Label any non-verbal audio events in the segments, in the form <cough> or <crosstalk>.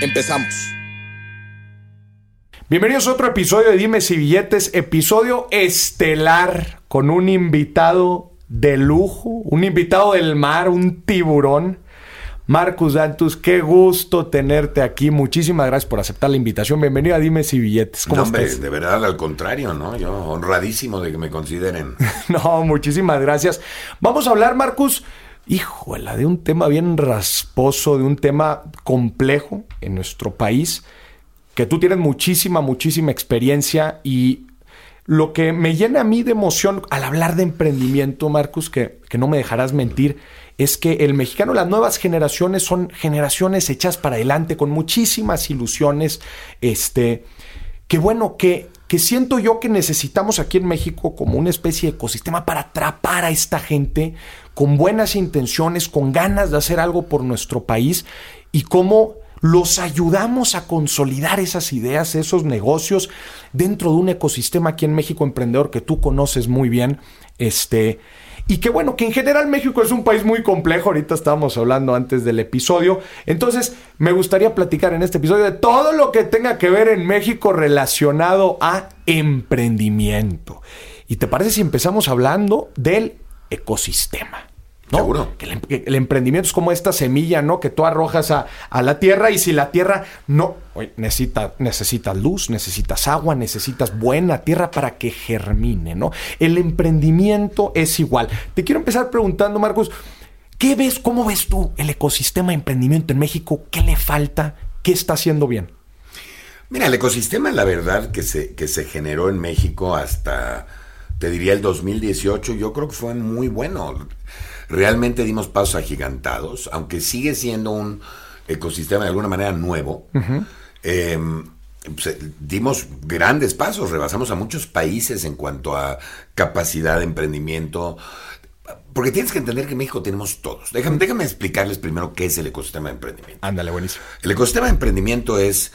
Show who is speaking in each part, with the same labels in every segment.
Speaker 1: Empezamos.
Speaker 2: Bienvenidos a otro episodio de Dimes y Billetes, episodio estelar con un invitado de lujo, un invitado del mar, un tiburón. Marcus Dantus, qué gusto tenerte aquí. Muchísimas gracias por aceptar la invitación. Bienvenido a Dimes y Billetes.
Speaker 3: ¿Cómo no, hombre, de verdad, al contrario, ¿no? Yo honradísimo de que me consideren. <laughs>
Speaker 2: no, muchísimas gracias. Vamos a hablar, Marcus, híjola, de un tema bien rasposo, de un tema complejo en nuestro país, que tú tienes muchísima, muchísima experiencia y lo que me llena a mí de emoción al hablar de emprendimiento, Marcus, que, que no me dejarás mentir, es que el mexicano, las nuevas generaciones son generaciones hechas para adelante, con muchísimas ilusiones, este, que bueno, que, que siento yo que necesitamos aquí en México como una especie de ecosistema para atrapar a esta gente con buenas intenciones, con ganas de hacer algo por nuestro país y cómo los ayudamos a consolidar esas ideas, esos negocios dentro de un ecosistema aquí en México emprendedor que tú conoces muy bien, este y que bueno, que en general México es un país muy complejo, ahorita estábamos hablando antes del episodio, entonces me gustaría platicar en este episodio de todo lo que tenga que ver en México relacionado a emprendimiento. ¿Y te parece si empezamos hablando del ecosistema? ¿No?
Speaker 3: Seguro.
Speaker 2: Que el, emprendimiento es como esta semilla, ¿no? Que tú arrojas a, la tierra y si la tierra no... necesita, necesitas luz, necesitas agua, necesitas buena tierra para que germine, ¿no? El emprendimiento es igual. Te quiero empezar preguntando, Marcos, ¿qué ves, cómo ves tú el ecosistema de emprendimiento en México? ¿Qué le falta? ¿Qué está haciendo bien?
Speaker 3: Mira, el ecosistema, la verdad, que se, que se generó en México hasta, te diría, el 2018, yo creo que fue muy bueno realmente dimos pasos agigantados, aunque sigue siendo un ecosistema de alguna manera nuevo. Em, pues, dimos grandes pasos, rebasamos a muchos países en cuanto a capacidad de emprendimiento. Porque tienes que entender que en México tenemos todos. Déjame, déjame explicarles primero qué es el ecosistema de emprendimiento.
Speaker 2: Ándale, buenísimo.
Speaker 3: El ecosistema de emprendimiento es,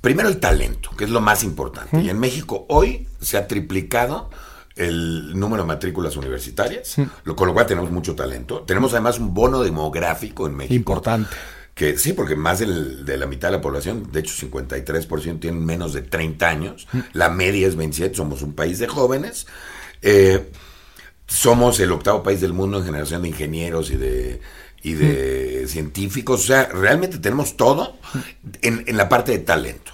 Speaker 3: primero, el talento, que es lo más importante. Y en México hoy se ha triplicado el número de matrículas universitarias, lo, con lo cual tenemos mucho talento. Tenemos además un bono demográfico en México.
Speaker 2: Importante.
Speaker 3: Que sí, porque más de la mitad de la población, de hecho 53% tienen menos de 30 años, la media es 27, somos un país de jóvenes. Eh, somos el octavo país del mundo en generación de ingenieros y de, y de científicos. O sea, realmente tenemos todo en, en la parte de talento.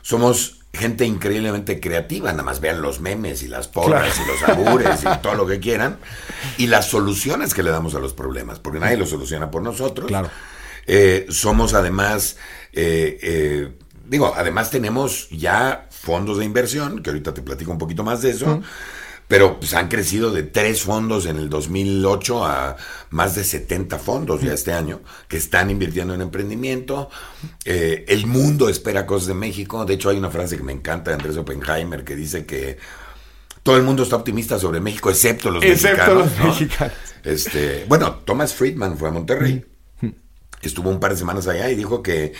Speaker 3: Somos gente increíblemente creativa, nada más vean los memes y las porras y los albures y <laughs> todo lo que quieran, y las soluciones que le damos a los problemas, porque nadie lo soluciona por nosotros.
Speaker 2: Claro.
Speaker 3: Eh, somos además, eh, eh, digo, además tenemos ya fondos de inversión, que ahorita te platico un poquito más de eso pero pues, han crecido de tres fondos en el 2008 a más de 70 fondos ya este año que están invirtiendo en emprendimiento. Eh, el mundo espera cosas de México. De hecho, hay una frase que me encanta de Andrés Oppenheimer que dice que todo el mundo está optimista sobre México, excepto los
Speaker 2: excepto
Speaker 3: mexicanos.
Speaker 2: Los mexicanos.
Speaker 3: Este, bueno, Thomas Friedman fue a Monterrey. Estuvo un par de semanas allá y dijo que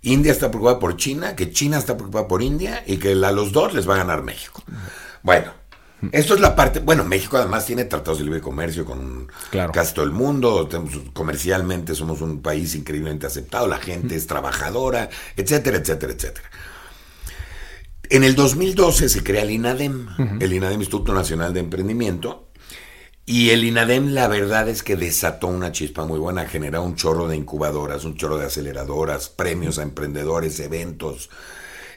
Speaker 3: India está preocupada por China, que China está preocupada por India y que a los dos les va a ganar México. Bueno, esto es la parte, bueno, México además tiene tratados de libre comercio con casi todo el mundo, comercialmente somos un país increíblemente aceptado, la gente es trabajadora, etcétera, etcétera, etcétera. En el 2012 se crea el INADEM, el INADEM Instituto Nacional de Emprendimiento, y el INADEM la verdad es que desató una chispa muy buena, generó un chorro de incubadoras, un chorro de aceleradoras, premios a emprendedores, eventos,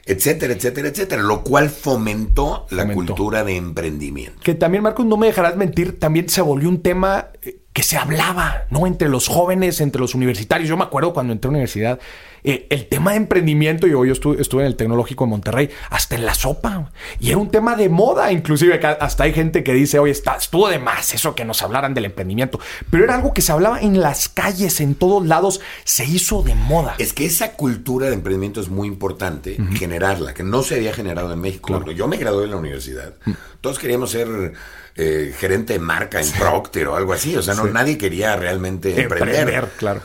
Speaker 3: etcétera, etcétera, etcétera, lo cual fomentó, la cultura de emprendimiento.
Speaker 2: Que también, Marcos, no me dejarás mentir, también se volvió un tema eh, que se hablaba, ¿no? Entre los jóvenes, entre los universitarios. Yo me acuerdo cuando entré a la universidad, eh, el tema de emprendimiento, yo, yo estuve, estuve, en el Tecnológico de Monterrey, hasta en la sopa. Y era un tema de moda, inclusive hasta hay gente que dice, oye, está, estuvo de más eso que nos hablaran del emprendimiento. Pero era algo que se hablaba en las calles, en todos lados, se hizo de moda.
Speaker 3: Es que esa cultura de emprendimiento es muy importante, generarla, que no se había generado en México. Cuando yo me gradué en la universidad, todos queríamos ser eh, gerente de marca en Procter o algo así. O sea, no, nadie quería realmente emprender.
Speaker 2: claro.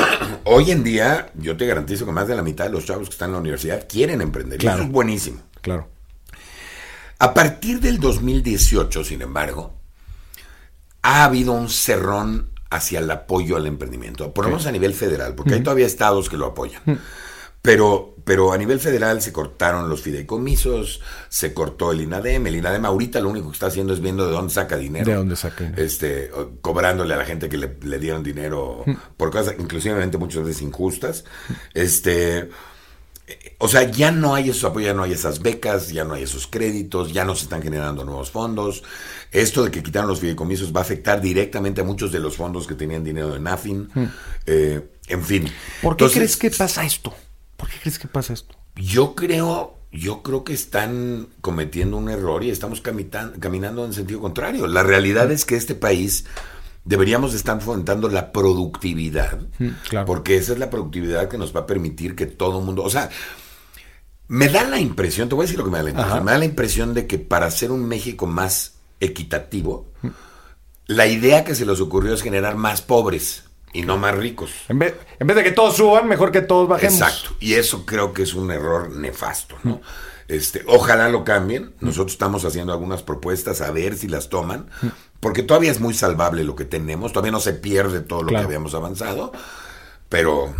Speaker 2: <coughs>
Speaker 3: Hoy en día, yo te garantizo que más de la mitad de los chavos que están en la universidad quieren emprender. Claro. Y eso es buenísimo.
Speaker 2: Claro.
Speaker 3: A partir del 2018, sin embargo, ha habido un cerrón hacia el apoyo al emprendimiento, por lo menos a nivel federal, porque hay todavía estados que lo apoyan. Pero, pero a nivel federal se cortaron los fideicomisos, se cortó el INADEM. El INADEM ahorita lo único que está haciendo es viendo de dónde saca dinero.
Speaker 2: De dónde saca.
Speaker 3: Este, cobrándole a la gente que le, dieron dinero mm. por cosas, inclusivamente muchas veces injustas. Este. O sea, ya no hay esos apoyos, ya no hay esas becas, ya no hay esos créditos, ya no se están generando nuevos fondos. Esto de que quitaron los fideicomisos va a afectar directamente a muchos de los fondos que tenían dinero de NAFIN. Mm. Eh, en fin.
Speaker 2: ¿Por qué crees que pasa esto? ¿Por qué crees que pasa esto?
Speaker 3: Yo creo, yo creo que están cometiendo un error y estamos caminando en sentido contrario. La realidad es que este país deberíamos estar fomentando la productividad, porque esa es la productividad que nos va a permitir que todo el mundo, o sea, me da la impresión, te voy a decir lo que me da la impresión, me da la impresión de que para hacer un México más equitativo, la idea que se les ocurrió es generar más pobres y no más ricos.
Speaker 2: En vez, en vez de que todos suban, mejor que todos bajemos.
Speaker 3: Exacto. Y eso creo que es un error nefasto, ¿no? Este, ojalá lo cambien. Nosotros estamos haciendo algunas propuestas a ver si las toman, porque todavía es muy salvable lo que tenemos, todavía no se pierde todo lo que habíamos avanzado, pero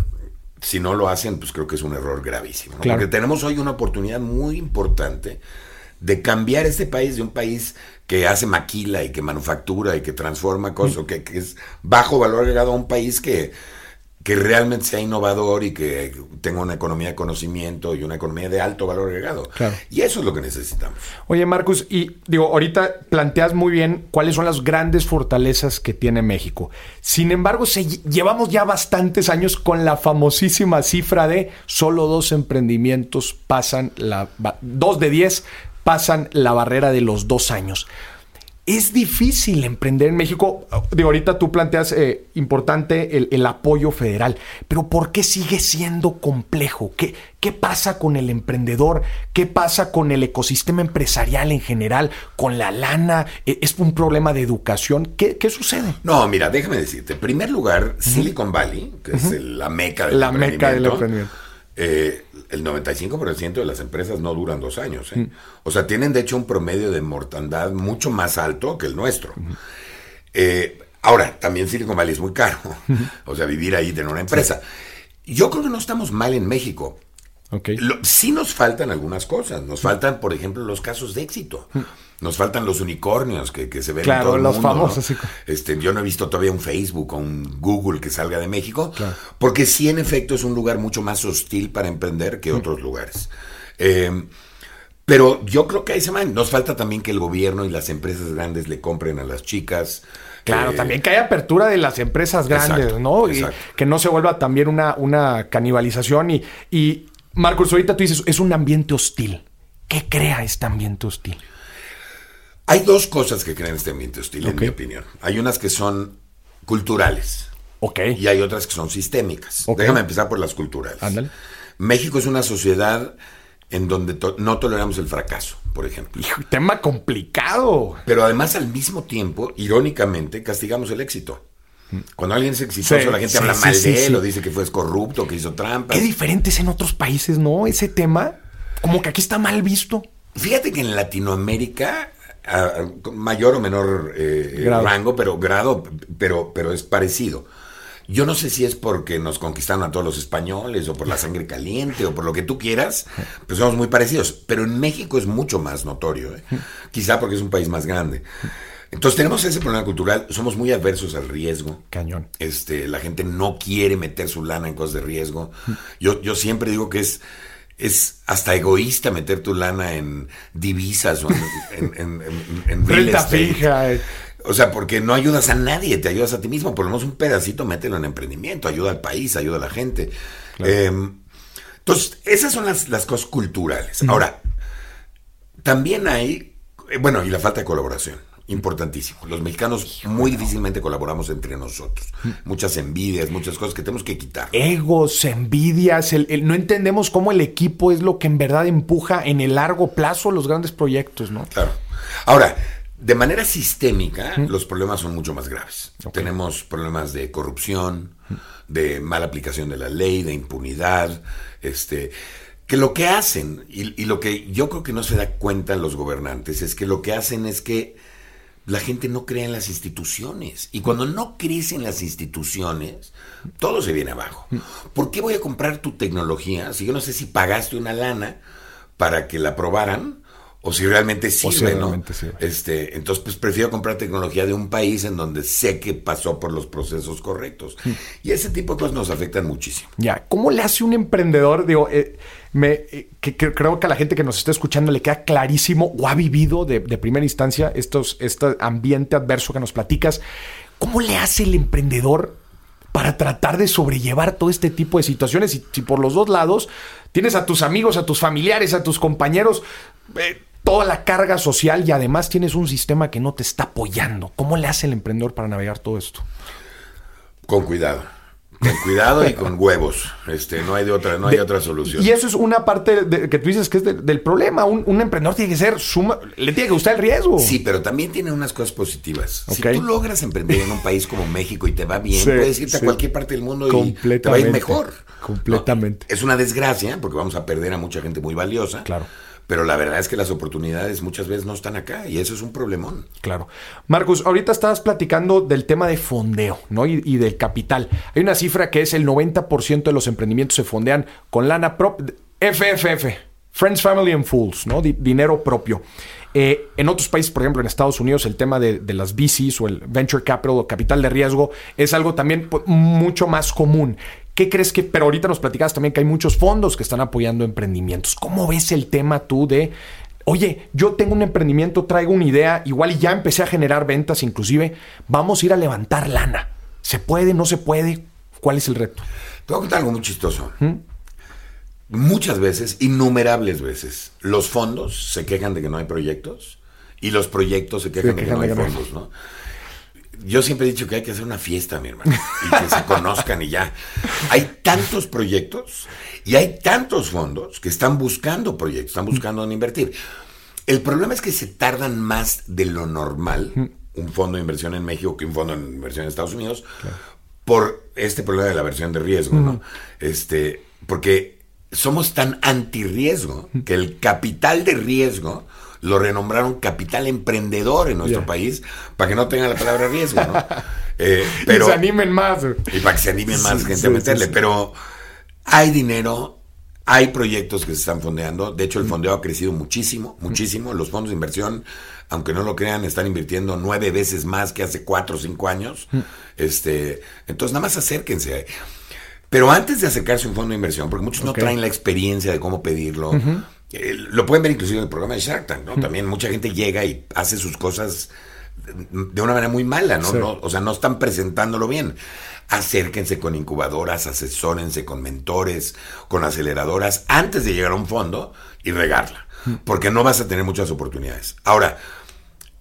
Speaker 3: si no lo hacen, pues creo que es un error gravísimo. Porque tenemos hoy una oportunidad muy importante de cambiar este país de un país que hace maquila y que manufactura y que transforma cosas, que, que, es bajo valor agregado a un país que, que realmente sea innovador y que tenga una economía de conocimiento y una economía de alto valor agregado. Y eso es lo que necesitamos.
Speaker 2: Oye, Marcus, y digo, ahorita planteas muy bien cuáles son las grandes fortalezas que tiene México. Sin embargo, llevamos ya bastantes años con la famosísima cifra de solo dos emprendimientos pasan la... dos de diez pasan la barrera de los dos años. Es difícil emprender en México. De ahorita tú planteas eh, importante el, apoyo federal, pero ¿por qué sigue siendo complejo? ¿Qué, ¿Qué pasa con el emprendedor? ¿Qué pasa con el ecosistema empresarial en general? ¿Con la lana? ¿E, ¿Es un problema de educación? ¿Qué, sucede?
Speaker 3: No, mira, déjame decirte. En primer lugar, Silicon Valley, que es la meca del la Meca del emprendimiento eh, el 95% de las empresas no duran dos años. ¿eh? Mm. O sea, tienen de hecho un promedio de mortandad mucho más alto que el nuestro. Eh, ahora, también Silicon Valley es muy caro. o sea, vivir ahí, tener una empresa. Yo creo que no estamos mal en México.
Speaker 2: Okay.
Speaker 3: sí nos faltan algunas cosas. Nos faltan, por ejemplo, los casos de éxito. Nos faltan los unicornios que, se ven
Speaker 2: en
Speaker 3: todo el
Speaker 2: los
Speaker 3: mundo.
Speaker 2: famosos.
Speaker 3: Este, yo no he visto todavía un Facebook o un Google que salga de México, porque sí, en efecto, es un lugar mucho más hostil para emprender que mm. otros lugares. Eh, pero yo creo que ahí se van. Nos falta también que el gobierno y las empresas grandes le compren a las chicas.
Speaker 2: Claro, eh, también que haya apertura de las empresas grandes, ¿no? Y que no se vuelva también una, una canibalización. Y, y Marcos, ahorita tú dices, es un ambiente hostil. ¿Qué crea este ambiente hostil?
Speaker 3: Hay dos cosas que crean este ambiente hostil, en mi opinión. Hay unas que son culturales.
Speaker 2: Ok.
Speaker 3: Y hay otras que son sistémicas. Déjame empezar por las culturales.
Speaker 2: Ándale.
Speaker 3: México es una sociedad en donde no toleramos el fracaso, por ejemplo.
Speaker 2: Hijo, tema complicado.
Speaker 3: Pero además, al mismo tiempo, irónicamente, castigamos el éxito. Cuando alguien es exitoso, la gente habla mal de él o dice que fue corrupto, que hizo trampas.
Speaker 2: Qué diferente es en otros países, ¿no? Ese tema, como que aquí está mal visto.
Speaker 3: Fíjate que en Latinoamérica mayor o menor eh, rango, pero grado, pero, pero es parecido. Yo no sé si es porque nos conquistaron a todos los españoles o por la sangre caliente o por lo que tú quieras, pues somos muy parecidos. Pero en México es mucho más notorio, ¿eh? quizá porque es un país más grande. Entonces tenemos ese problema cultural, somos muy adversos al riesgo.
Speaker 2: Cañón.
Speaker 3: Este, la gente no quiere meter su lana en cosas de riesgo. Yo, yo siempre digo que es es hasta egoísta meter tu lana en divisas o en, <laughs> en,
Speaker 2: Renta fija.
Speaker 3: O sea, porque no ayudas a nadie, te ayudas a ti mismo. Por lo menos un pedacito, mételo en emprendimiento, ayuda al país, ayuda a la gente. Eh, entonces, esas son las, las cosas culturales. Ahora, también hay, eh, bueno, y la falta de colaboración. Importantísimo. Los mexicanos muy difícilmente colaboramos entre nosotros. Muchas envidias, muchas cosas que tenemos que quitar.
Speaker 2: Egos, envidias, el, el- no entendemos cómo el equipo es lo que en verdad empuja en el largo plazo los grandes proyectos, ¿no?
Speaker 3: Claro. Ahora, de manera sistémica, los problemas son mucho más graves. Tenemos problemas de corrupción, de mala aplicación de la ley, de impunidad, este, que lo que hacen, y, y lo que yo creo que no se da cuenta los gobernantes, es que lo que hacen es que la gente no cree en las instituciones. Y cuando no crees en las instituciones, todo se viene abajo. ¿Por qué voy a comprar tu tecnología si yo no sé si pagaste una lana para que la probaran? O si realmente sirve,
Speaker 2: si
Speaker 3: ¿no?
Speaker 2: realmente sirve.
Speaker 3: Este, entonces, pues prefiero comprar tecnología de un país en donde sé que pasó por los procesos correctos. Y ese tipo de cosas nos afectan muchísimo.
Speaker 2: Ya, ¿cómo le hace un emprendedor? Digo, eh, me, eh, que, creo que a la gente que nos está escuchando le queda clarísimo o ha vivido de, de primera instancia estos, este ambiente adverso que nos platicas. ¿Cómo le hace el emprendedor para tratar de sobrellevar todo este tipo de situaciones? Y si por los dos lados tienes a tus amigos, a tus familiares, a tus compañeros, eh, toda la carga social y además tienes un sistema que no te está apoyando. ¿Cómo le hace el emprendedor para navegar todo esto?
Speaker 3: Con cuidado. Con cuidado y con huevos. Este, no hay de otra, no hay
Speaker 2: De-
Speaker 3: otra solución.
Speaker 2: Y eso es una parte de- que tú dices que es de- del problema. Un, un emprendedor tiene que ser suma, le tiene que gustar el riesgo.
Speaker 3: Sí, pero también tiene unas cosas positivas. Si tú logras emprender en un país como México y te va bien,
Speaker 2: Sí,
Speaker 3: puedes irte
Speaker 2: sí.
Speaker 3: a cualquier parte del mundo y te va a ir mejor.
Speaker 2: Completamente.
Speaker 3: ¿no? Es una desgracia porque vamos a perder a mucha gente muy valiosa.
Speaker 2: Claro.
Speaker 3: Pero la verdad es que las oportunidades muchas veces no están acá y eso es un problemón.
Speaker 2: Claro. Marcus, ahorita estabas platicando del tema de fondeo, ¿no? Y, del capital. Hay una cifra que es el 90% de los emprendimientos se fondean con lana propia. FFF. Friends, Family and Fools, ¿no? Di- dinero propio. Eh, en otros países, por ejemplo, en Estados Unidos, el tema de, de las VCs o el Venture Capital o capital de riesgo es algo también pues, mucho más común. ¿Qué crees que, pero ahorita nos platicabas también que hay muchos fondos que están apoyando emprendimientos. ¿Cómo ves el tema tú de, oye, yo tengo un emprendimiento, traigo una idea, igual y ya empecé a generar ventas inclusive, vamos a ir a levantar lana? ¿Se puede, no se puede? ¿Cuál es el reto?
Speaker 3: Te voy a contar algo muy chistoso. Muchas veces, innumerables veces, los fondos se quejan de que no hay proyectos y los proyectos se quejan, de,
Speaker 2: quejan que no hay.
Speaker 3: fondos, ¿no? Yo siempre he dicho que hay que hacer una fiesta, mi hermano, y que se conozcan y ya. Hay tantos proyectos y hay tantos fondos que están buscando proyectos, están buscando dónde invertir. El problema es que se tardan más de lo normal un fondo de inversión en México que un fondo de inversión en Estados Unidos por este problema de la versión de riesgo, ¿no? Este, porque somos tan antirriesgo que el capital de riesgo lo renombraron capital emprendedor en nuestro país para que no tenga la palabra riesgo, ¿no? <laughs> Eh, pero,
Speaker 2: y se animen más.
Speaker 3: y para que se animen más
Speaker 2: Sí,
Speaker 3: gente
Speaker 2: sí,
Speaker 3: a meterle.
Speaker 2: sí.
Speaker 3: Pero hay dinero, hay proyectos que se están fondeando. De hecho, el fondeo ha crecido muchísimo, muchísimo. Los fondos de inversión, aunque no lo crean, están invirtiendo nueve veces más que hace cuatro o cinco años. Este, entonces, nada más acérquense. Pero antes de acercarse a un fondo de inversión, porque muchos no traen la experiencia de cómo pedirlo, eh, lo pueden ver inclusive en el programa de Shark Tank, ¿no? También mucha gente llega y hace sus cosas de una manera muy mala, ¿no?
Speaker 2: Sí.
Speaker 3: no o sea, no están presentándolo bien. Acérquense con incubadoras, asesórense con mentores, con aceleradoras, antes de llegar a un fondo y regarla, porque no vas a tener muchas oportunidades. Ahora,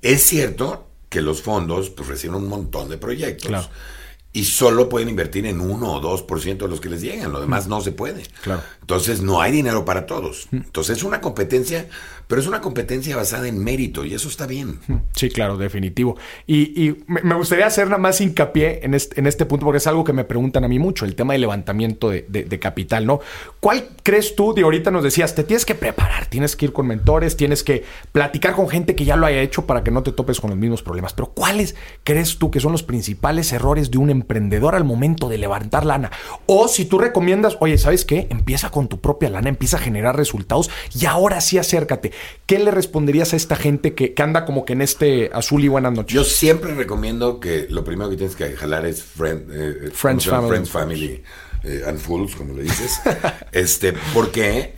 Speaker 3: es cierto que los fondos pues, reciben un montón de proyectos.
Speaker 2: Claro.
Speaker 3: Y solo pueden invertir en 1 o 2% de los que les llegan, lo demás no se puede.
Speaker 2: Claro.
Speaker 3: Entonces no hay dinero para todos. Entonces es una competencia, pero es una competencia basada en mérito y eso está bien.
Speaker 2: Sí, claro, definitivo. Y, y me gustaría hacer nada más hincapié en este, en este punto, porque es algo que me preguntan a mí mucho, el tema del levantamiento de, de- de capital, ¿no? ¿Cuál crees tú, de ahorita nos decías, te tienes que preparar, tienes que ir con mentores, tienes que platicar con gente que ya lo haya hecho para que no te topes con los mismos problemas? Pero ¿cuáles crees tú que son los principales errores de un emprendedor al momento de levantar lana? O si tú recomiendas, oye, ¿sabes qué? Empieza con tu propia lana, empieza a generar resultados y ahora sí acércate. ¿Qué le responderías a esta gente que, que anda como que en este azul y buenas noches?
Speaker 3: Yo siempre recomiendo que lo primero que tienes que jalar es friend- eh,
Speaker 2: Friends, family.
Speaker 3: Friends, family eh, and fools, como le dices. <laughs> este, porque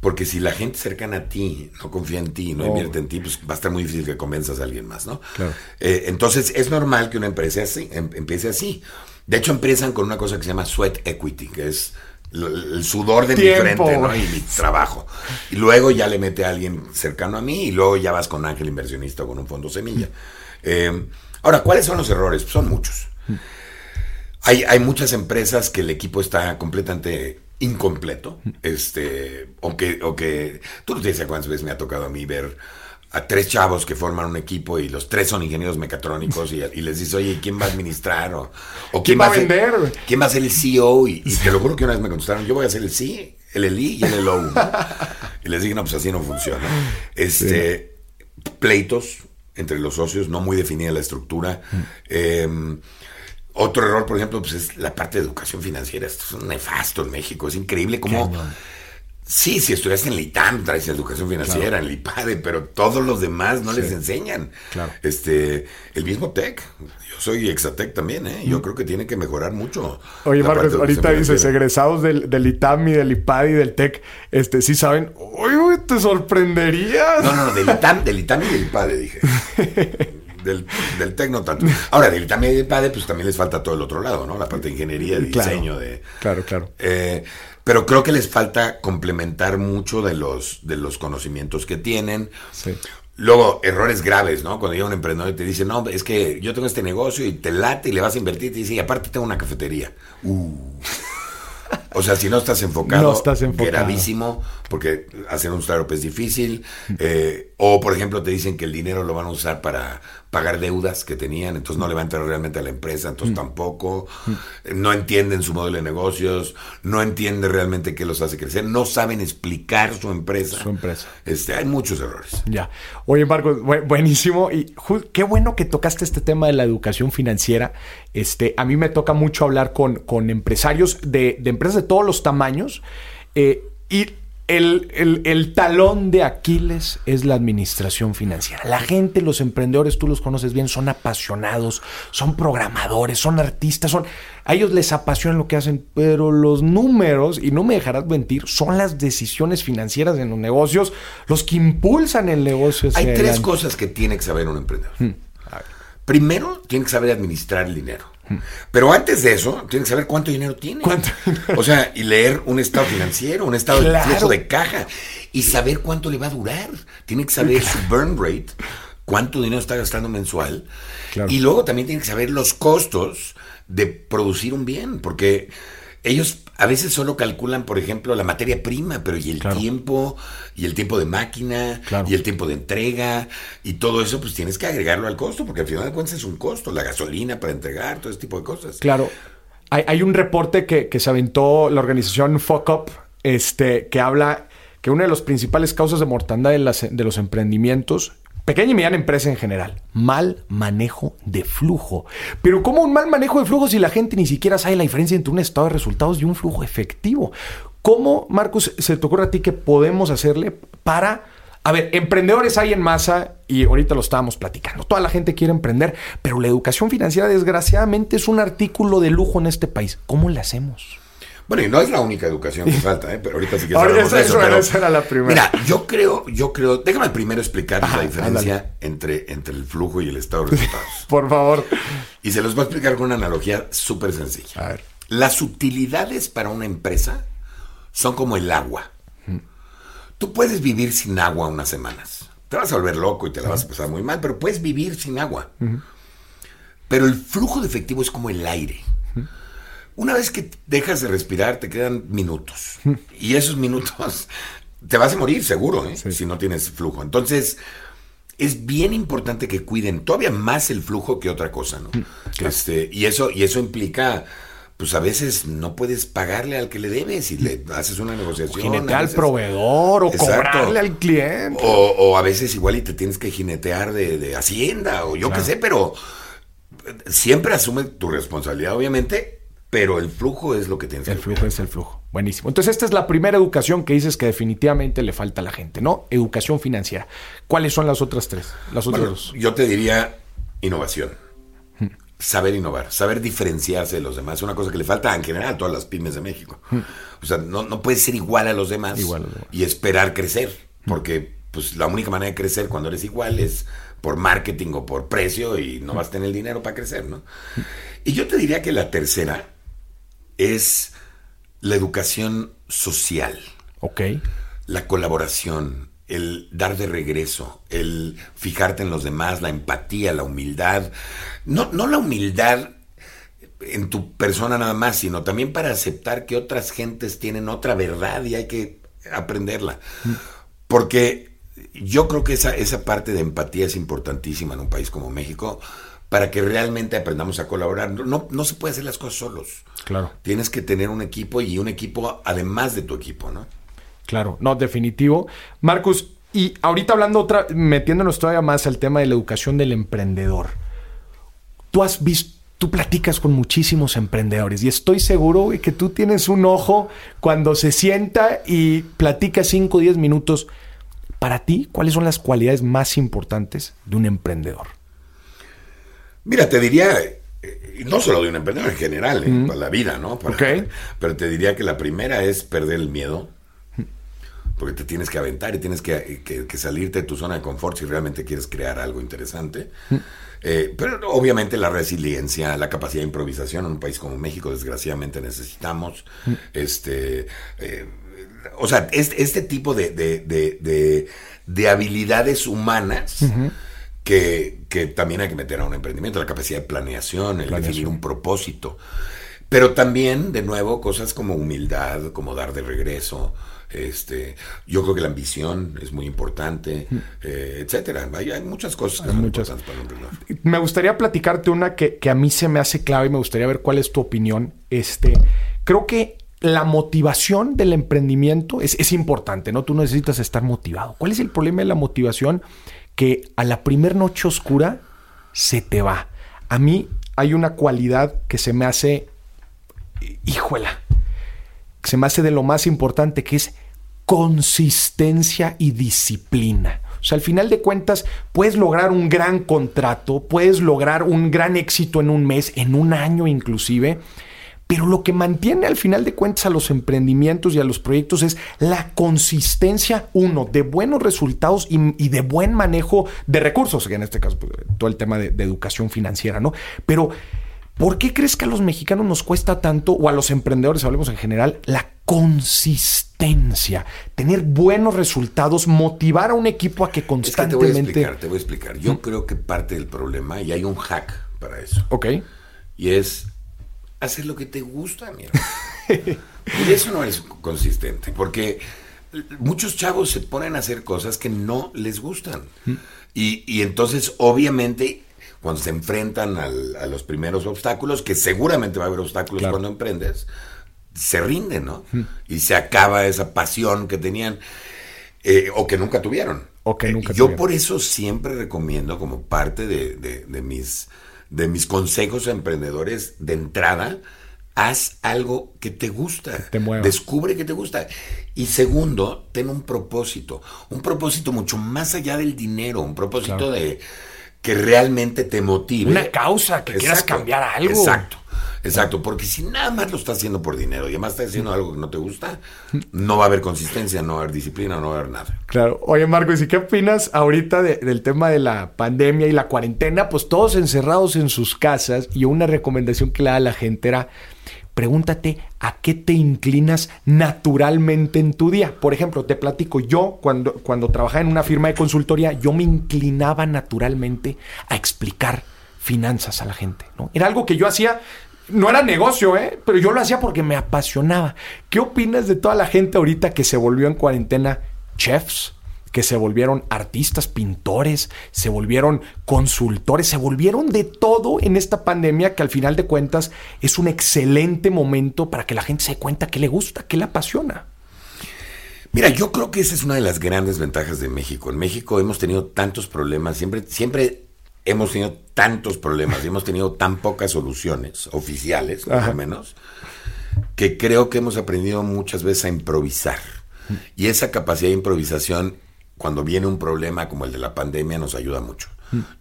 Speaker 3: Porque si la gente cercana a ti no confía en ti, no,
Speaker 2: No.
Speaker 3: invierte en ti, pues va a estar muy difícil que convenzas a alguien más, ¿no?
Speaker 2: Claro.
Speaker 3: Eh, entonces es normal que una empresa así, em- empiece así. De hecho, empiezan con una cosa que se llama sweat equity, que es el sudor de
Speaker 2: Tiempo,
Speaker 3: mi frente ¿no? y mi trabajo. Y luego ya le mete a alguien cercano a mí y luego ya vas con ángel inversionista o con un fondo semilla. Eh, ahora, ¿cuáles son los errores? Son muchos. Hay, hay muchas empresas que el equipo está completamente incompleto. Este, o que, o que tú no tienes idea cuántas veces me ha tocado a mí ver a tres chavos que forman un equipo y los tres son ingenieros mecatrónicos y, y les dices, oye, ¿quién va a administrar? O, o
Speaker 2: ¿Quién va a vender?
Speaker 3: ¿Quién va a ser el CEO? Y, y te lo juro que una vez me contestaron, yo voy a ser el C, el ELI y el LO. ¿no? Y les dije, no, pues así no funciona. Este, pleitos entre los socios, no muy definida la estructura. Eh, otro error, por ejemplo, pues es la parte de educación financiera. Esto es un nefasto en México. Es increíble cómo... Sí, si estudiaste en el ITAM, traes educación financiera, en el IPADE, pero todos los demás no les enseñan.
Speaker 2: Claro.
Speaker 3: Este, el mismo TEC, yo soy Exatec también, ¿eh? Yo creo que tiene que mejorar mucho.
Speaker 2: Oye,
Speaker 3: la
Speaker 2: Marcos, ahorita dices, egresados del, del ITAM y del IPAD y del TEC, este, sí saben, uy, te sorprenderías.
Speaker 3: No, no, no, del ITAM, del ITAM y del IPADE, dije. <laughs> Del, del TEC no tanto. Ahora, del ITAM y del IPADE, pues también les falta todo el otro lado, ¿no? La parte de ingeniería, de
Speaker 2: Claro.
Speaker 3: diseño, de...
Speaker 2: Claro, claro.
Speaker 3: Eh, pero creo que les falta complementar mucho de los, de los conocimientos que tienen.
Speaker 2: Sí.
Speaker 3: Luego, errores graves, ¿no? Cuando llega un emprendedor y te dice, no, es que yo tengo este negocio y te late y le vas a invertir, y te dice, y aparte tengo una cafetería. Uh. O sea, si no estás enfocado,
Speaker 2: No estás enfocado.
Speaker 3: gravísimo, porque hacer un startup es difícil. Eh, o, por ejemplo, te dicen que el dinero lo van a usar para pagar deudas que tenían, entonces no le va a entrar realmente a la empresa,
Speaker 2: Mm.
Speaker 3: entonces tampoco. Eh, No entienden su modelo de negocios, no entienden realmente qué los hace crecer, no saben explicar su empresa.
Speaker 2: Su empresa.
Speaker 3: Este, hay muchos errores.
Speaker 2: Ya. Oye, Marcos, bu- buenísimo. Y qué bueno que tocaste este tema de la educación financiera. Este, a mí me toca mucho hablar con, con empresarios de, de empresas de todos los tamaños. eh, y el, el- el talón de Aquiles es la administración financiera. La gente, los emprendedores, tú los conoces bien, son apasionados, son programadores, son artistas, son. A ellos les apasiona lo que hacen, pero los números, y no me dejarás mentir, son las decisiones financieras en los negocios los que impulsan el negocio.
Speaker 3: Hay tres
Speaker 2: adelante.
Speaker 3: cosas que tiene que saber un emprendedor.
Speaker 2: Hmm.
Speaker 3: Primero, tiene que saber administrar el dinero. Pero antes de eso, tiene que saber cuánto dinero tiene.
Speaker 2: ¿Cuánto?
Speaker 3: O sea, y leer un estado financiero, un estado
Speaker 2: Claro.
Speaker 3: de flujo de caja y saber cuánto le va a durar. Tiene que saber su burn rate, cuánto dinero está gastando mensual.
Speaker 2: Claro.
Speaker 3: Y luego también tiene que saber los costos de producir un bien, porque ellos a veces solo calculan, por ejemplo, la materia prima, pero y el
Speaker 2: Claro.
Speaker 3: tiempo, y el tiempo de máquina,
Speaker 2: Claro.
Speaker 3: y el tiempo de entrega, y todo eso, pues tienes que agregarlo al costo, porque al final de cuentas es un costo, la gasolina para entregar, todo ese tipo de cosas.
Speaker 2: Claro. Hay, hay un reporte que, que se aventó la organización Fuck Up, este, que habla que una de las principales causas de mortandad de, las- de los emprendimientos, pequeña y mediana empresa en general, mal manejo de flujo. Pero ¿cómo un mal manejo de flujo si la gente ni siquiera sabe la diferencia entre un estado de resultados y un flujo efectivo? ¿Cómo, Marcos, se te ocurre a ti que podemos hacerle para... A ver, emprendedores hay en masa y ahorita lo estábamos platicando. Toda la gente quiere emprender, pero la educación financiera desgraciadamente es un artículo de lujo en este país. ¿Cómo le hacemos?
Speaker 3: Bueno, y no es la única educación que falta, ¿eh? pero ahorita sí que <laughs>
Speaker 2: Ahora,
Speaker 3: eso.
Speaker 2: esa-
Speaker 3: pero-
Speaker 2: esa era la primera.
Speaker 3: Mira, yo creo, yo creo, déjame primero explicar la diferencia
Speaker 2: ándale.
Speaker 3: entre, entre el flujo y el estado de resultados. <laughs>
Speaker 2: Por favor.
Speaker 3: y se los voy a explicar con una analogía súper sencilla.
Speaker 2: A ver.
Speaker 3: Las utilidades para una empresa son como el agua. Tú puedes vivir sin agua unas semanas. Te vas a volver loco y te la vas a pasar muy mal, pero puedes vivir sin agua. Pero el flujo de efectivo es como el aire. Una vez que dejas de respirar, te quedan minutos. Y esos minutos <laughs> te vas a morir seguro, ¿eh? si no tienes flujo. Entonces, es bien importante que cuiden todavía más el flujo que otra cosa, ¿no? <laughs> Este, y eso, y eso implica, pues a veces no puedes pagarle al que le debes y le haces una negociación.
Speaker 2: Jinetear al proveedor o
Speaker 3: Exacto.
Speaker 2: cobrarle al cliente.
Speaker 3: o, o a veces igual y te tienes que jinetear de, de Hacienda o yo qué sé, pero siempre asume tu responsabilidad, obviamente, pero el flujo es lo que tienes
Speaker 2: El
Speaker 3: que
Speaker 2: flujo es el flujo. Buenísimo. Entonces, esta es la primera educación que dices que definitivamente le falta a la gente, ¿no? Educación financiera. ¿Cuáles son las otras tres? Las otras
Speaker 3: Bueno,
Speaker 2: dos.
Speaker 3: yo te diría innovación. saber innovar, saber diferenciarse de los demás. Es una cosa que le falta en general a todas las pymes de México. O sea, no, no puedes ser igual a los demás,
Speaker 2: Igual a los demás.
Speaker 3: y esperar crecer, porque pues la única manera de crecer cuando eres igual es por marketing o por precio y no vas a tener el dinero para crecer, ¿no? Y yo te diría que la tercera es la educación social
Speaker 2: Ok.
Speaker 3: la colaboración, el dar de regreso, el fijarte en los demás, la empatía, la humildad. No, no la humildad en tu persona nada más, sino también para aceptar que otras gentes tienen otra verdad y hay que aprenderla. Porque yo creo que esa, esa parte de empatía es importantísima en un país como México para que realmente aprendamos a colaborar. No, no se puede hacer las cosas solos.
Speaker 2: Claro.
Speaker 3: Tienes que tener un equipo y un equipo además de tu equipo, ¿no?
Speaker 2: Claro, no, definitivo. Marcus, y ahorita hablando otra, metiéndonos todavía más al tema de la educación del emprendedor. Tú has visto, tú platicas con muchísimos emprendedores y estoy seguro güey, que tú tienes un ojo cuando se sienta y platica 5 o 10 minutos. Para ti, ¿cuáles son las cualidades más importantes de un emprendedor?
Speaker 3: Mira, te diría, eh, y no solo de un emprendedor en general, eh, para la vida, ¿no? Para-. Pero te diría que la primera es perder el miedo, porque te tienes que aventar y tienes que, que- que salirte de tu zona de confort si realmente quieres crear algo interesante. Eh, pero obviamente la resiliencia, la capacidad de improvisación en un país como México, desgraciadamente necesitamos. Este, eh, o sea, este, este tipo de, de- de- de- de habilidades humanas que, que también hay que meter a un emprendimiento, la capacidad de planeación, el
Speaker 2: Planeación.
Speaker 3: definir un propósito. Pero también, de nuevo, cosas como humildad, como dar de regreso. Este, yo creo que la ambición es muy importante, eh, etcétera. Hay, hay muchas cosas que
Speaker 2: Hay
Speaker 3: son
Speaker 2: muchas.
Speaker 3: importantes para un.
Speaker 2: Me gustaría platicarte una que, que a mí se me hace clave y me gustaría ver cuál es tu opinión. Este, creo que la motivación del emprendimiento es, es importante, ¿no? Tú necesitas estar motivado. ¿Cuál es el problema de la motivación? Que a la primer noche oscura se te va. A mí hay una cualidad que se me hace, híjola, se me hace de lo más importante, que es consistencia y disciplina. O sea, al final de cuentas, puedes lograr un gran contrato, puedes lograr un gran éxito en un mes, en un año inclusive, pero lo que mantiene al final de cuentas a los emprendimientos y a los proyectos es la consistencia, uno, de buenos resultados y, y de buen manejo de recursos, que en este caso, pues, todo el tema de, de educación financiera, ¿no? Pero, ¿por qué crees que a los mexicanos nos cuesta tanto, o a los emprendedores, hablemos en general, la consistencia? Tener buenos resultados, motivar a un equipo a que
Speaker 3: Es que te voy a
Speaker 2: constantemente...
Speaker 3: explicar, te voy a explicar. Yo creo que parte del problema, y hay un hack para eso,
Speaker 2: Ok.
Speaker 3: y es hacer lo que te gusta, mira. y eso no es consistente, porque muchos chavos se ponen a hacer cosas que no les gustan. Y, y entonces, obviamente, cuando se enfrentan al- a los primeros obstáculos, que seguramente va a haber obstáculos
Speaker 2: Claro.
Speaker 3: cuando emprendes, se rinden, ¿no? Y se acaba esa pasión que tenían eh, o que nunca tuvieron.
Speaker 2: O que
Speaker 3: Eh,
Speaker 2: nunca
Speaker 3: Yo
Speaker 2: tuvieron.
Speaker 3: por eso siempre recomiendo como parte de, de- de mis, de mis consejos a emprendedores de entrada, haz algo que te gusta.
Speaker 2: te mueva.
Speaker 3: Descubre que te gusta. Y segundo, ten un propósito. Un propósito mucho más allá del dinero. Un propósito
Speaker 2: Claro.
Speaker 3: de que realmente te motive.
Speaker 2: Una causa, que quieras cambiar algo.
Speaker 3: Exacto. Exacto, porque si nada más lo estás haciendo por dinero y además estás haciendo algo que no te gusta, no va a haber consistencia, no va a haber disciplina, no va a haber nada.
Speaker 2: Claro. Oye, Marcos, ¿y qué opinas ahorita de- del tema de la pandemia y la cuarentena? Pues todos encerrados en sus casas y una recomendación que le da a la gente era, pregúntate a qué te inclinas naturalmente en tu día. Por ejemplo, te platico, yo cuando, cuando trabajaba en una firma de consultoría, yo me inclinaba naturalmente a explicar finanzas a la gente. Era algo que yo hacía no era negocio, ¿eh? Pero yo lo hacía porque me apasionaba. ¿Qué opinas de toda la gente ahorita que se volvió en cuarentena chefs? Que se volvieron artistas, pintores, se volvieron consultores, se volvieron de todo en esta pandemia que al final de cuentas es un excelente momento para que la gente se dé cuenta que le gusta, que le apasiona.
Speaker 3: Mira, yo creo que esa es una de las grandes ventajas de México. En México hemos tenido tantos problemas, siempre, siempre hemos tenido tantos problemas y hemos tenido tan pocas soluciones oficiales,
Speaker 2: Ajá.
Speaker 3: lo menos, que creo que hemos aprendido muchas veces a improvisar. Y esa capacidad de improvisación, cuando viene un problema como el de la pandemia, nos ayuda mucho.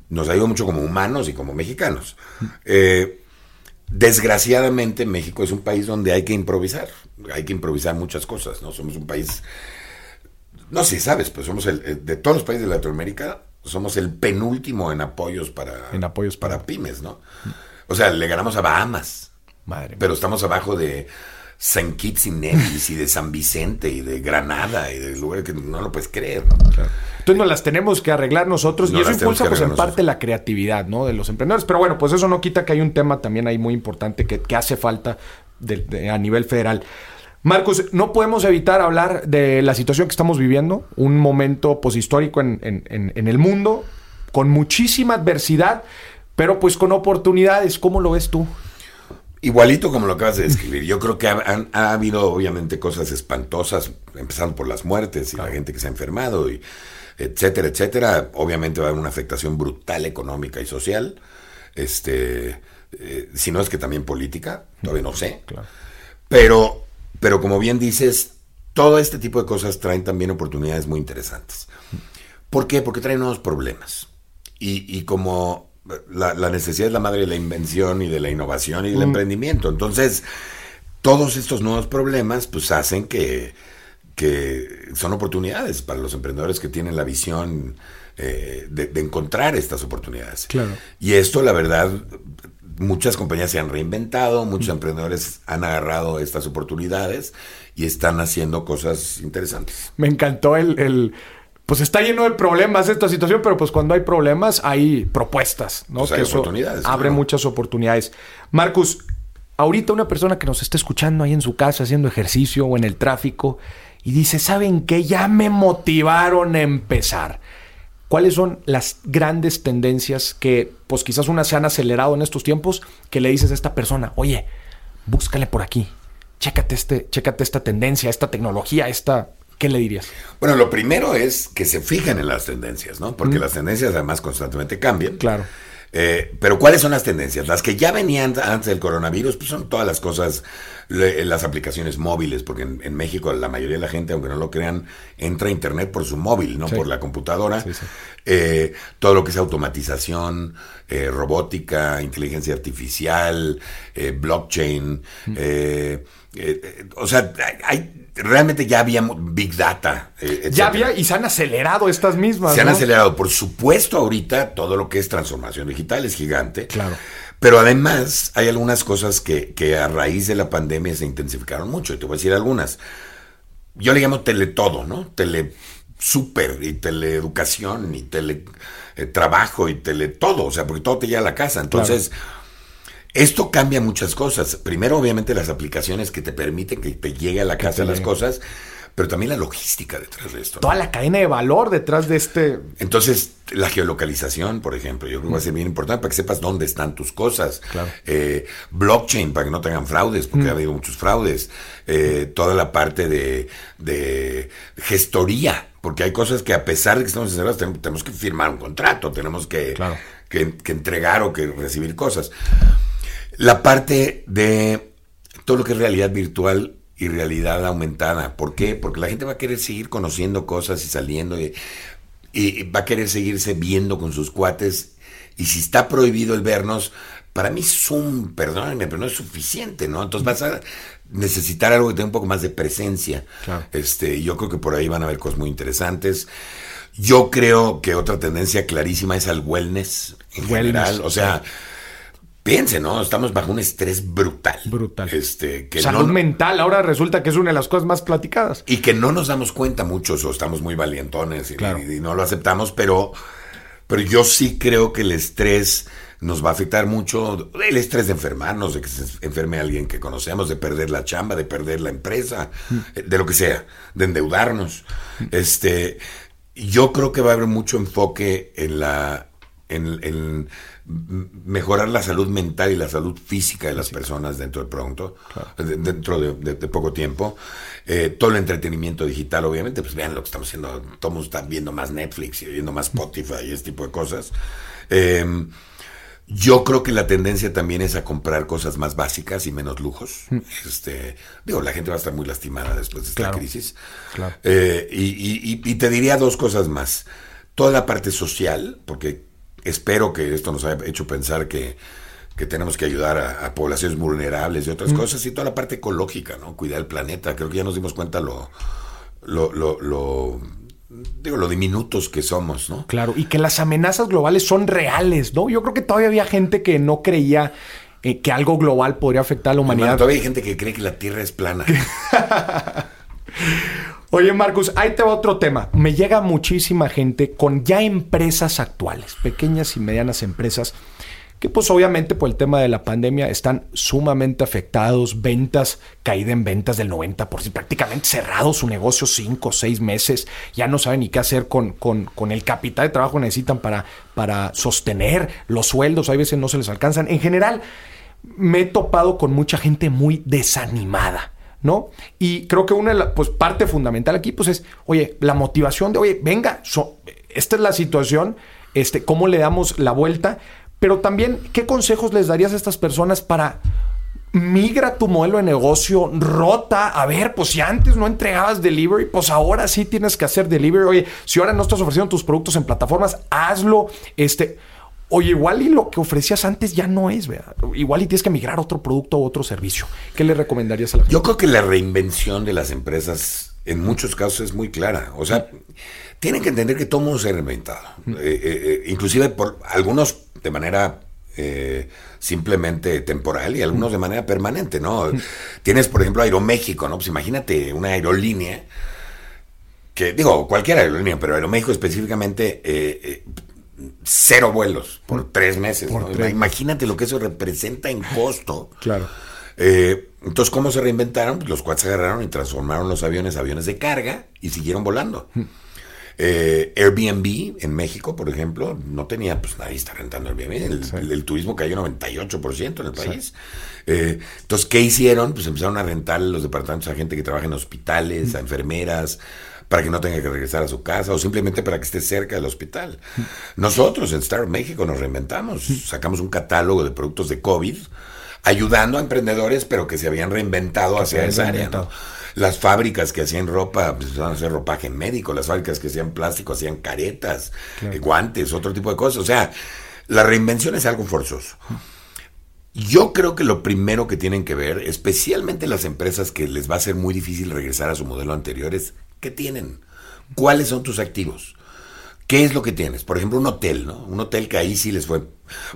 Speaker 3: Nos ido mucho como humanos y como mexicanos. Eh, desgraciadamente México es un país donde hay que improvisar. Hay que improvisar muchas cosas, ¿no? Somos un país... No sé, sabes, pues somos el, de todos los países de Latinoamérica, somos el penúltimo en apoyos para,
Speaker 2: en apoyos
Speaker 3: para, pymes, ¿no? O sea, le ganamos a Bahamas.
Speaker 2: Madre
Speaker 3: pero estamos abajo de San Kitts y Nevis y de San Vicente y de Granada y de lugares que no lo puedes creer, ¿no?
Speaker 2: Entonces nos las tenemos que arreglar nosotros y eso impulsa pues en parte la creatividad, ¿no? De los emprendedores. Pero bueno, pues eso no quita que hay un tema también ahí muy importante que, hace falta a nivel federal. Marcos, no podemos evitar hablar de la situación que estamos viviendo, un momento poshistórico en, en el mundo, con muchísima adversidad, pero pues con oportunidades. ¿Cómo lo ves tú?
Speaker 3: Igualito como lo acabas de describir. Yo creo que ha, habido obviamente cosas espantosas, empezando por las muertes y la gente que se ha enfermado, y etcétera, etcétera. Obviamente va a haber una afectación brutal económica y social. Este, eh, si no es que también política, todavía no sé. Pero, pero como bien dices, todo este tipo de cosas traen también oportunidades muy interesantes. ¿Por qué? Porque traen nuevos problemas. Y, y como la, necesidad es la madre de la invención y de la innovación y del mm. emprendimiento. Entonces, todos estos nuevos problemas pues hacen que, que son oportunidades para los emprendedores que tienen la visión eh, de, encontrar estas oportunidades. Y esto, la verdad, muchas compañías se han reinventado, muchos mm. emprendedores han agarrado estas oportunidades y están haciendo cosas interesantes.
Speaker 2: Me encantó el pues está lleno de problemas esta situación, pero pues cuando hay problemas hay propuestas, ¿no?
Speaker 3: Pues hay oportunidades.
Speaker 2: Abre muchas oportunidades. Marcus, ahorita una persona que nos está escuchando ahí en su casa haciendo ejercicio o en el tráfico y dice, ¿saben qué? Ya me motivaron a empezar. ¿Cuáles son las grandes tendencias que, pues quizás unas se han acelerado en estos tiempos, que le dices a esta persona, oye, búscale por aquí, chécate, este, chécate esta tendencia, esta tecnología, esta ¿qué le dirías?
Speaker 3: Bueno, lo primero es que se fijen en las tendencias, ¿no? Porque las tendencias además constantemente cambian.
Speaker 2: Claro.
Speaker 3: Eh, pero ¿cuáles son las tendencias? Las que ya venían antes del coronavirus, pues son todas las cosas, las aplicaciones móviles, porque en, México la mayoría de la gente, aunque no lo crean, entra a Internet por su móvil, no por la computadora. Eh, todo lo que es automatización, eh, robótica, inteligencia artificial, blockchain, o sea, hay realmente ya había Big Data.
Speaker 2: Eh, ya había y se han acelerado estas mismas.
Speaker 3: Se han acelerado. Por supuesto, ahorita todo lo que es transformación digital es gigante.
Speaker 2: Claro.
Speaker 3: Pero además hay algunas cosas que, que a raíz de la pandemia se intensificaron mucho. Y te voy a decir algunas. Yo le llamo teletodo, ¿no? Tele super y teleeducación y teletrabajo eh, y tele todo. O sea, porque todo te llega a la casa. Entonces. Esto cambia muchas cosas. Primero, obviamente, las aplicaciones que te permiten que te llegue a la casa las cosas, pero también la logística detrás de esto.
Speaker 2: Toda la cadena de valor detrás de este.
Speaker 3: Entonces, la geolocalización, por ejemplo, yo creo que va a ser bien importante para que sepas dónde están tus cosas. Eh, blockchain, para que no tengan fraudes, porque ha habido muchos fraudes. Eh, toda la parte de, gestoría, porque hay cosas que a pesar de que estamos encerrados, tenemos, que firmar un contrato, tenemos que, que, que entregar o que recibir cosas. La parte de todo lo que es realidad virtual y realidad aumentada. ¿Por qué? Porque la gente va a querer seguir conociendo cosas y saliendo y, va a querer seguirse viendo con sus cuates. Y si está prohibido el vernos, para mí un, perdónenme, pero no es suficiente, ¿no? Entonces vas a necesitar algo que tenga un poco más de presencia. Este, yo creo que por ahí van a haber cosas muy interesantes. Yo creo que otra tendencia clarísima es al wellness en general. O sea, Piense, ¿no? Estamos bajo un estrés brutal.
Speaker 2: Brutal.
Speaker 3: Este,
Speaker 2: que Salud mental ahora resulta que es una de las cosas más platicadas.
Speaker 3: Y que no nos damos cuenta muchos o estamos muy valientones y, no lo aceptamos, pero, pero yo sí creo que el estrés nos va a afectar mucho. El estrés de enfermarnos, de que se enferme alguien que conocemos, de perder la chamba, de perder la empresa, mm. de lo que sea, de endeudarnos. Mm. Este, yo creo que va a haber mucho enfoque en la... en mejorar la salud mental y la salud física de las personas dentro de pronto, dentro de, poco tiempo. Eh, todo el entretenimiento digital, obviamente, pues vean lo que estamos haciendo, todos están viendo más Netflix y viendo más Spotify y ese tipo de cosas. Em, yo creo que la tendencia también es a comprar cosas más básicas y menos lujos. Mm. Este, digo, la gente va a estar muy lastimada después de esta crisis. Eh, y, y te diría dos cosas más. Toda la parte social, porque espero que esto nos haya hecho pensar que, que tenemos que ayudar a, poblaciones vulnerables y otras cosas, y toda la parte ecológica, ¿no? Cuidar el planeta. Creo que ya nos dimos cuenta lo, lo, lo, lo digo, lo diminutos que somos, ¿no?
Speaker 2: Claro, y que las amenazas globales son reales, ¿no? Yo creo que todavía había gente que no creía eh, que algo global podría afectar a la humanidad.
Speaker 3: todavía hay gente que cree que la Tierra es plana. <laughs>
Speaker 2: Oye, Marcus, ahí te va otro tema. Me llega muchísima gente con ya empresas actuales, pequeñas y medianas empresas, que pues obviamente por el tema de la pandemia están sumamente afectados, ventas, caída en ventas del 90%, prácticamente cerrado su negocio cinco o seis meses, ya no saben ni qué hacer con, con, con, el capital de trabajo que necesitan para, para sostener los sueldos, hay veces no se les alcanzan. En general, me he topado con mucha gente muy desanimada. ¿No? Y creo que una pues, parte fundamental aquí, pues es, oye, la motivación de, oye, venga, esta es la situación, este, ¿cómo le damos la vuelta? Pero también, ¿qué consejos les darías a estas personas para migra tu modelo de negocio, rota, a ver, pues si antes no entregabas delivery, pues ahora sí tienes que hacer delivery. Oye, si ahora no estás ofreciendo tus productos en plataformas, hazlo. Este, oye, igual y lo que ofrecías antes ya no es, ¿verdad? Igual y tienes que migrar a otro producto o otro servicio. ¿Qué le recomendarías a la gente?
Speaker 3: Yo creo que la reinvención de las empresas en muchos casos es muy clara. O sea, tienen que entender que todo mundo se ha reinventado. Eh, eh, eh, inclusive por algunos de manera simplemente temporal y algunos de manera permanente, ¿no? Tienes, por ejemplo, Aeroméxico, ¿no? Pues imagínate una aerolínea que, digo, cualquier aerolínea, pero Aeroméxico específicamente, cero vuelos por tres meses. Imagínate lo que eso representa en costo. <laughs>
Speaker 2: Claro.
Speaker 3: entonces, ¿cómo se reinventaron? Pues los cuates agarraron y transformaron los aviones aviones de carga y siguieron volando. Eh, Airbnb en México, por ejemplo, no tenía, pues nadie está rentando Airbnb. El, turismo cayó 98% en el país. Eh, entonces, ¿qué hicieron? Pues empezaron a rentar los departamentos a gente que trabaja en hospitales, a enfermeras, para que no tenga que regresar a su casa o simplemente para que esté cerca del hospital. Nosotros en Star México nos reinventamos, sacamos un catálogo de productos de COVID ayudando a emprendedores, pero que se habían reinventado hacia esa área. Las fábricas que hacían ropa, pues van a hacer ropaje médico, las fábricas que hacían plástico hacían caretas, guantes, otro tipo de cosas. O sea, la reinvención es algo forzoso. Yo creo que lo primero que tienen que ver, especialmente las empresas que les va a ser muy difícil regresar a su modelo anterior, es ¿qué tienen? ¿Cuáles son tus activos? ¿Qué es lo que tienes? Por ejemplo, un hotel, ¿no? Un hotel que ahí sí les fue.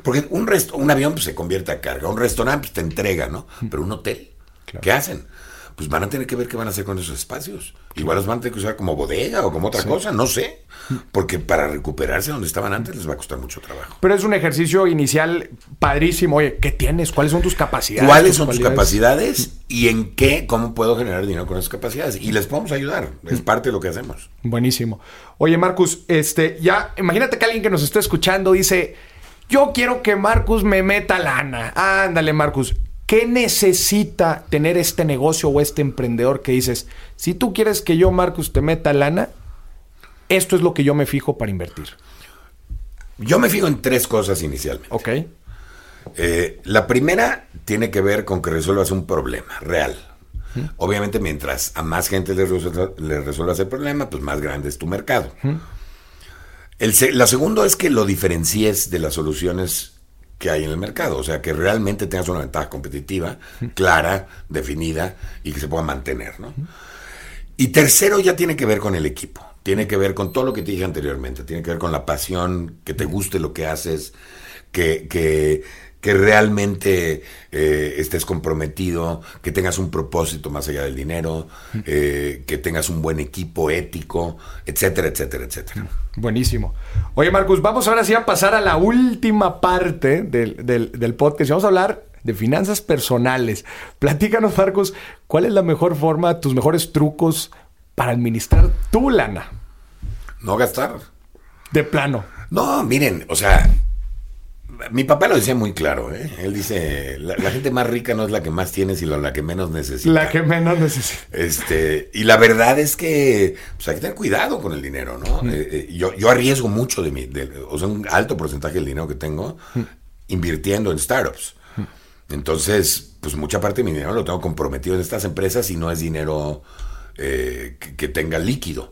Speaker 3: Porque un, un avión pues, se convierte a carga, un restaurante pues, te entrega, ¿no? Pero un hotel, ¿qué hacen? Pues van a tener que ver qué van a hacer con esos espacios. Igual los van a tener que usar como bodega o como otra cosa, no sé. Porque para recuperarse donde estaban antes les va a costar mucho trabajo.
Speaker 2: Pero es un ejercicio inicial padrísimo. Oye, ¿qué tienes? ¿Cuáles son tus capacidades?
Speaker 3: ¿Cuáles son tus capacidades y en qué, cómo puedo generar dinero con esas capacidades? Y les podemos ayudar. Es parte de lo que hacemos.
Speaker 2: Buenísimo. Oye, Marcus, este, ya, imagínate que alguien que nos está escuchando dice, yo quiero que Marcus me meta lana. Ándale, Marcus ¿Qué necesita tener este negocio o este emprendedor que dices, si tú quieres que yo, Marcus, te meta lana, esto es lo que yo me fijo para invertir?
Speaker 3: Yo me fijo en tres cosas inicialmente.
Speaker 2: Ok.
Speaker 3: Eh, la primera tiene que ver con que resuelvas un problema real. Obviamente, mientras a más gente le, resuelvas el problema, pues más grande es tu mercado. el, la segunda es que lo diferencies de las soluciones que hay en el mercado. O sea, que realmente tengas una ventaja competitiva, clara, definida y que se pueda mantener. ¿no? Y tercero ya tiene que ver con el equipo. Tiene que ver con todo lo que te dije anteriormente. Tiene que ver con la pasión, que te guste lo que haces, que, que que realmente eh, estés comprometido, que tengas un propósito más allá del dinero, eh, que tengas un buen equipo ético, etcétera, etcétera, etcétera.
Speaker 2: Buenísimo. Oye, Marcus, vamos ahora sí a pasar a la última parte del, del, del podcast. Vamos a hablar de finanzas personales. Platícanos, Marcus, ¿cuál es la mejor forma, tus mejores trucos para administrar tu lana?
Speaker 3: No gastar.
Speaker 2: De plano.
Speaker 3: No, miren, o sea, mi papá lo decía muy claro, ¿eh? Él dice, la, gente más rica no es la que más tiene, sino la que menos necesita.
Speaker 2: La que menos necesita.
Speaker 3: Este, y la verdad es que pues hay que tener cuidado con el dinero, ¿no? Eh, eh, yo, yo arriesgo mucho de mi, o sea, un alto porcentaje del dinero que tengo invirtiendo en startups. Entonces, pues mucha parte de mi dinero lo tengo comprometido en estas empresas y no es dinero que, que tenga líquido.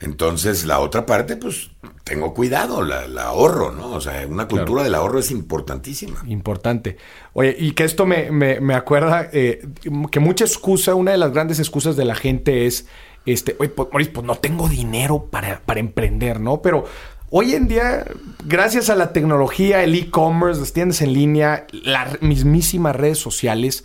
Speaker 3: Entonces, la otra parte, pues, tengo cuidado, la, la ahorro, ¿no? O sea, una cultura del ahorro es importantísima.
Speaker 2: Importante. Oye, y que esto me, me, me acuerda eh, que mucha excusa, una de las grandes excusas de la gente es, este, oye, pues, Maurice, pues no tengo dinero para, para emprender, ¿no? Pero hoy en día, gracias a la tecnología, el e-commerce, las tiendas en línea, las mismísimas redes sociales,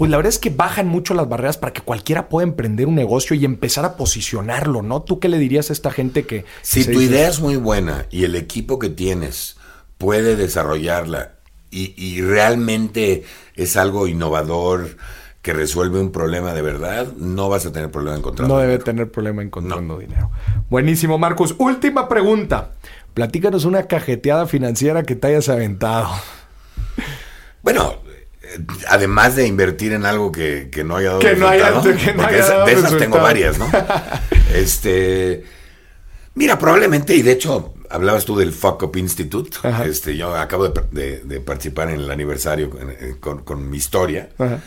Speaker 2: pues la verdad es que bajan mucho las barreras para que cualquiera pueda emprender un negocio y empezar a posicionarlo, ¿no? ¿Tú qué le dirías a esta gente que...
Speaker 3: Si tu
Speaker 2: dice-
Speaker 3: idea es muy buena y el equipo que tienes puede desarrollarla y, y realmente es algo innovador que resuelve un problema de verdad, no vas a tener problema encontrando.
Speaker 2: No debe
Speaker 3: dinero.
Speaker 2: tener problema encontrando dinero. Buenísimo, Marcos. Última pregunta. Platícanos una cajeteada financiera que te hayas aventado.
Speaker 3: Bueno, además de invertir en algo que, que no haya dado
Speaker 2: Que no haya-
Speaker 3: resultado,
Speaker 2: que no
Speaker 3: porque
Speaker 2: haya
Speaker 3: esa-
Speaker 2: dado
Speaker 3: de esas
Speaker 2: resultado.
Speaker 3: tengo varias, ¿no? <laughs> este, mira, probablemente, y de hecho, hablabas tú del Fuck Up Institute,
Speaker 2: Ajá.
Speaker 3: este, yo acabo de, de- de participar en el aniversario con, eh, con- con mi historia.
Speaker 2: Ajá.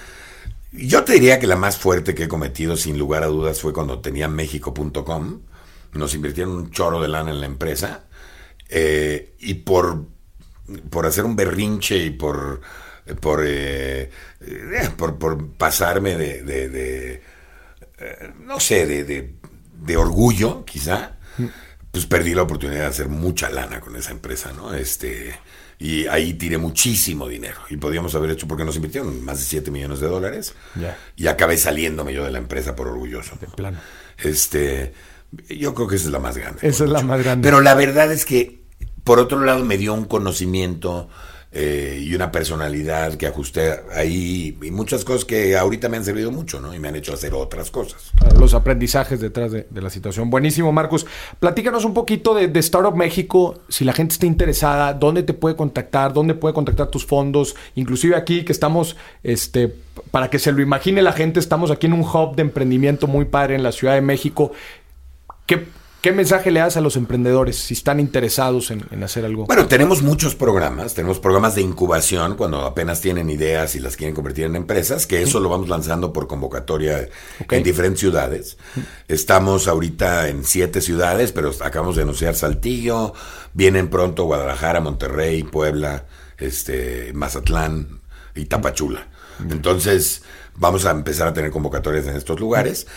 Speaker 3: Yo te diría que la más fuerte que he cometido, sin lugar a dudas, fue cuando tenía México.com. Nos invirtieron un chorro de lana en la empresa. eh, y por, por hacer un berrinche y por, por, eh, eh, por, por pasarme de, de- de, eh, no sé, de, de- orgullo, quizá, pues perdí la oportunidad de hacer mucha lana con esa empresa, ¿no? Este, y ahí tiré muchísimo dinero. Y podíamos haber hecho, porque nos invirtieron más de 7 millones de dólares.
Speaker 2: Ya.
Speaker 3: Y acabé saliéndome yo de la empresa por orgulloso.
Speaker 2: De plano.
Speaker 3: Este, yo creo que esa es la más grande.
Speaker 2: Esa es la más grande.
Speaker 3: Pero la verdad es que, por otro lado, me dio un conocimiento eh, y una personalidad que ajusté ahí y muchas cosas que ahorita me han servido mucho, ¿no? Y me han hecho hacer otras cosas.
Speaker 2: Los aprendizajes detrás de, la situación. Buenísimo, Marcos. Platícanos un poquito de, de Startup México, si la gente está interesada, dónde te puede contactar, dónde puede contactar tus fondos, inclusive aquí que estamos, este, para que se lo imagine la gente, estamos aquí en un hub de emprendimiento muy padre en la Ciudad de México. ¿Qué, qué mensaje le das a los emprendedores si están interesados en, en hacer algo?
Speaker 3: Bueno, tenemos muchos programas, tenemos programas de incubación cuando apenas tienen ideas y las quieren convertir en empresas, que eso lo vamos lanzando por convocatoria en diferentes ciudades. Estamos ahorita en siete ciudades, pero acabamos de anunciar Saltillo, vienen pronto Guadalajara, Monterrey, Puebla, este, Mazatlán y Tapachula. Entonces, vamos a empezar a tener convocatorias en estos lugares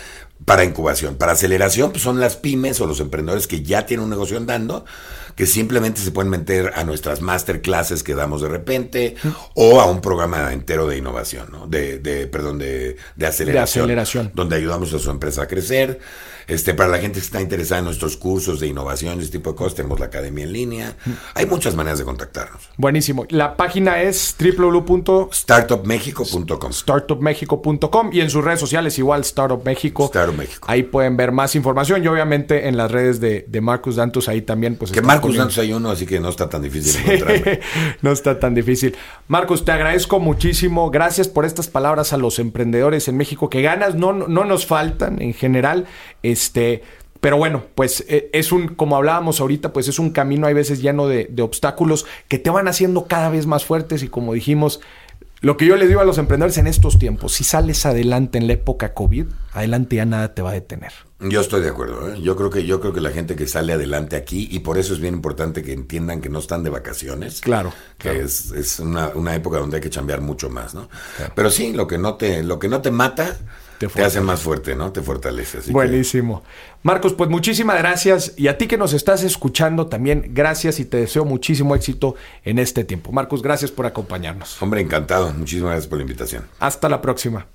Speaker 3: para incubación. Para aceleración, pues son las pymes o los emprendedores que ya tienen un negocio andando, que simplemente se pueden meter a nuestras masterclasses que damos de repente o a un programa entero de innovación, ¿no? De, de perdón, de, de aceleración.
Speaker 2: aceleración.
Speaker 3: Donde ayudamos a su empresa a crecer. Este, para la gente que está interesada en nuestros cursos de innovación y ese tipo de cosas, tenemos la academia en línea. Hay muchas maneras de contactarnos.
Speaker 2: Buenísimo. La página es www.
Speaker 3: Startupmexico.com.
Speaker 2: y en sus redes sociales igual Startup México.
Speaker 3: Startup México.
Speaker 2: Ahí pueden ver más información y obviamente en las redes de, de Marcus Dantus ahí también pues
Speaker 3: Que Marcus
Speaker 2: poniendo-
Speaker 3: Dantos hay uno, así que no está tan difícil encontrarme. <laughs>
Speaker 2: no está tan difícil. Marcos, te agradezco muchísimo. Gracias por estas palabras a los emprendedores en México, que ganas no, no nos faltan en general. Este, pero bueno, pues eh, es un, como hablábamos ahorita, pues es un camino, hay veces lleno de, de obstáculos que te van haciendo cada vez más fuertes y como dijimos, lo que yo les digo a los emprendedores en estos tiempos, si sales adelante en la época COVID, adelante ya nada te va a detener.
Speaker 3: Yo estoy de acuerdo. ¿eh? Yo creo que yo creo que la gente que sale adelante aquí y por eso es bien importante que entiendan que no están de vacaciones.
Speaker 2: Claro,
Speaker 3: Que
Speaker 2: claro.
Speaker 3: es, es una, una época donde hay que chambear mucho más, ¿no? Pero sí, lo que no te lo que no te mata
Speaker 2: Te
Speaker 3: te, hace más fuerte, ¿no? Te fortalece. Así que-
Speaker 2: Buenísimo. Marcos, pues muchísimas gracias. Y a ti que nos estás escuchando también, gracias y te deseo muchísimo éxito en este tiempo. Marcos, gracias por acompañarnos.
Speaker 3: hombre, encantado. Muchísimas gracias por la invitación.
Speaker 2: Hasta la próxima.